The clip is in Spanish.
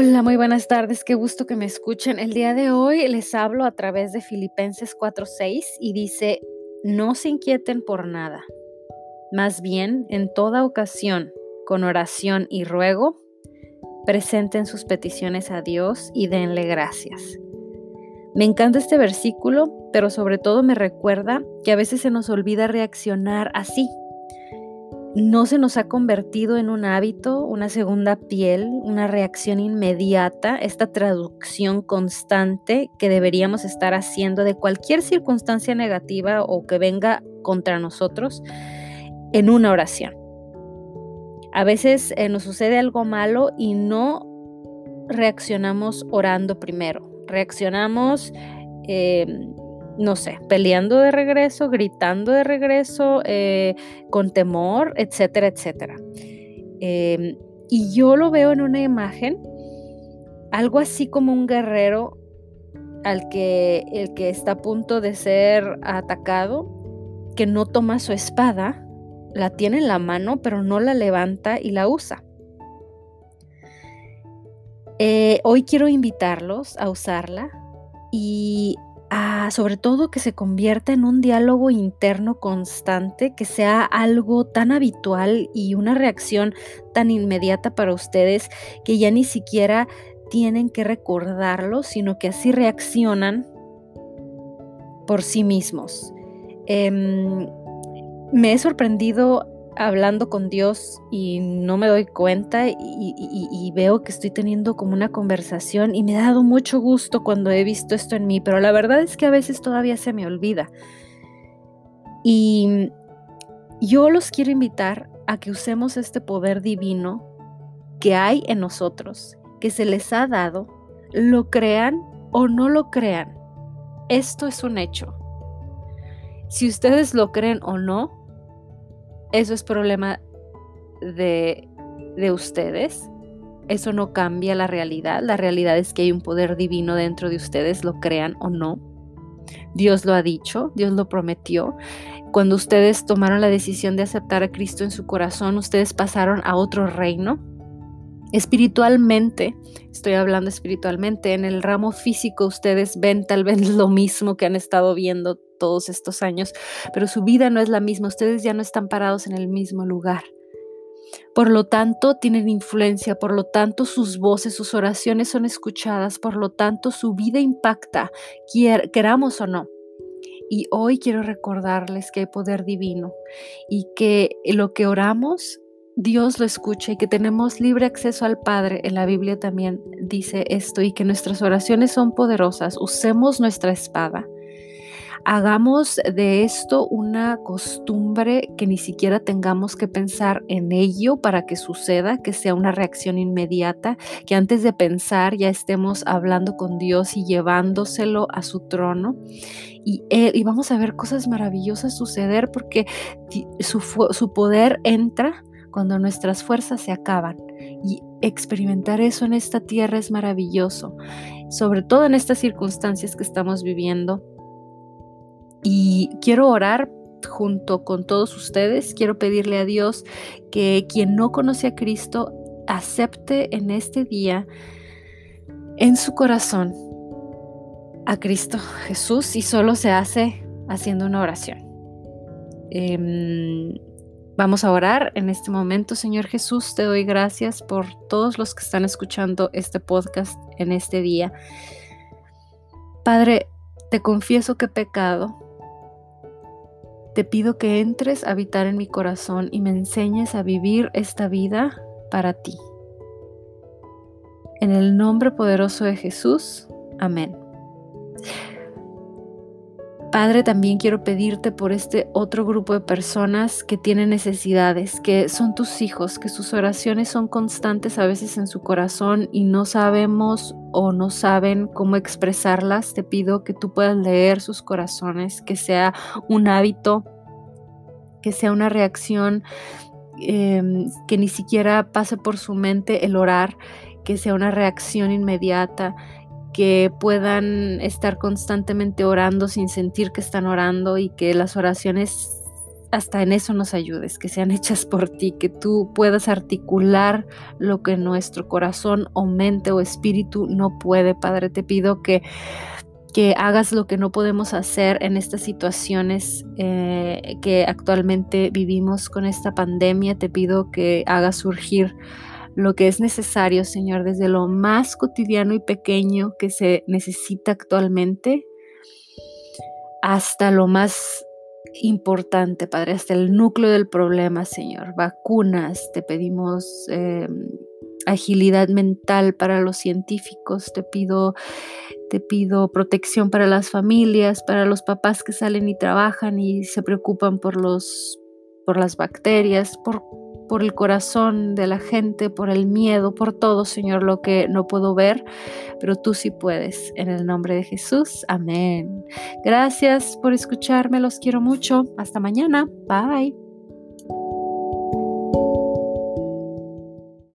Hola, muy buenas tardes, qué gusto que me escuchen. El día de hoy les hablo a través de Filipenses 4:6 y dice, no se inquieten por nada, más bien en toda ocasión, con oración y ruego, presenten sus peticiones a Dios y denle gracias. Me encanta este versículo, pero sobre todo me recuerda que a veces se nos olvida reaccionar así, no se nos ha convertido en un hábito, una segunda piel, una reacción inmediata, esta traducción constante que deberíamos estar haciendo de cualquier circunstancia negativa o que venga contra nosotros en una oración. A veces eh, nos sucede algo malo y no reaccionamos orando primero, reaccionamos em, no sé, peleando de regreso, gritando de regreso, eh, con temor, etcétera, etcétera. Em, y yo lo veo en una imagen, algo así como un guerrero al que el que está a punto de ser atacado, que no toma su espada, la tiene en la mano, pero no la levanta y la usa. Eh, hoy quiero invitarlos a usarla y sobre todo que se convierta en un diálogo interno constante, que sea algo tan habitual y una reacción tan inmediata para ustedes que ya ni siquiera tienen que recordarlo, sino que así reaccionan por sí mismos. Em, me he sorprendido hablando con Dios y no me doy cuenta y, veo que estoy teniendo como una conversación y me ha dado mucho gusto cuando he visto esto en mí, pero la verdad es que a veces todavía se me olvida. Y yo los quiero invitar a que usemos este poder divino que hay en nosotros, que se les ha dado, lo crean o no lo crean. Esto es un hecho. Si ustedes lo creen o no, eso es problema de, de ustedes. Eso no cambia la realidad. La realidad es que hay un poder divino dentro de ustedes, lo crean o no. Dios lo ha dicho, Dios lo prometió. Cuando ustedes tomaron la decisión de aceptar a Cristo en su corazón, ustedes pasaron a otro reino. Espiritualmente, estoy hablando espiritualmente, en el ramo físico ustedes ven tal vez lo mismo que han estado viendo todos estos años, pero su vida no es la misma, ustedes ya no están parados en el mismo lugar. Por lo tanto, tienen influencia, por lo tanto, sus voces, sus oraciones son escuchadas, por lo tanto, su vida impacta, queramos o no. Y hoy quiero recordarles que hay poder divino y que lo que oramos, Dios lo escucha y que tenemos libre acceso al Padre. En la Biblia también dice esto y que nuestras oraciones son poderosas. Usemos nuestra espada hagamos de esto una costumbre que ni siquiera tengamos que pensar en ello para que suceda, que sea una reacción inmediata, que antes de pensar ya estemos hablando con Dios y llevándoselo a su trono. Y, y vamos a ver cosas maravillosas suceder porque su, su poder entra cuando nuestras fuerzas se acaban. Y experimentar eso en esta tierra es maravilloso, sobre todo en estas circunstancias que estamos viviendo y quiero orar junto con todos ustedes. Quiero pedirle a Dios que quien no conoce a Cristo acepte en este día en su corazón a Cristo Jesús y solo se hace haciendo una oración. Em, vamos a orar en este momento, Señor Jesús. Te doy gracias por todos los que están escuchando este podcast en este día. Padre, te confieso que he pecado te pido que entres a habitar en mi corazón y me enseñes a vivir esta vida para ti. En el nombre poderoso de Jesús. Amén. Padre, también quiero pedirte por este otro grupo de personas que tienen necesidades, que son tus hijos, que sus oraciones son constantes a veces en su corazón y no sabemos o no saben cómo expresarlas. Te pido que tú puedas leer sus corazones, que sea un hábito, que sea una reacción em, que ni siquiera pase por su mente el orar, que sea una reacción inmediata, que puedan estar constantemente orando sin sentir que están orando y que las oraciones hasta en eso nos ayudes, que sean hechas por ti, que tú puedas articular lo que nuestro corazón o mente o espíritu no puede. Padre, te pido que, que hagas lo que no podemos hacer en estas situaciones eh, que actualmente vivimos con esta pandemia. Te pido que hagas surgir lo que es necesario, Señor, desde lo más cotidiano y pequeño que se necesita actualmente hasta lo más importante, Padre, hasta el núcleo del problema, Señor. Vacunas, te pedimos em, agilidad mental para los científicos, te pido, te pido protección para las familias, para los papás que salen y trabajan y se preocupan por los por las bacterias, por por el corazón de la gente, por el miedo, por todo, Señor, lo que no puedo ver, pero tú sí puedes. En el nombre de Jesús, amén. Gracias por escucharme, los quiero mucho. Hasta mañana. Bye.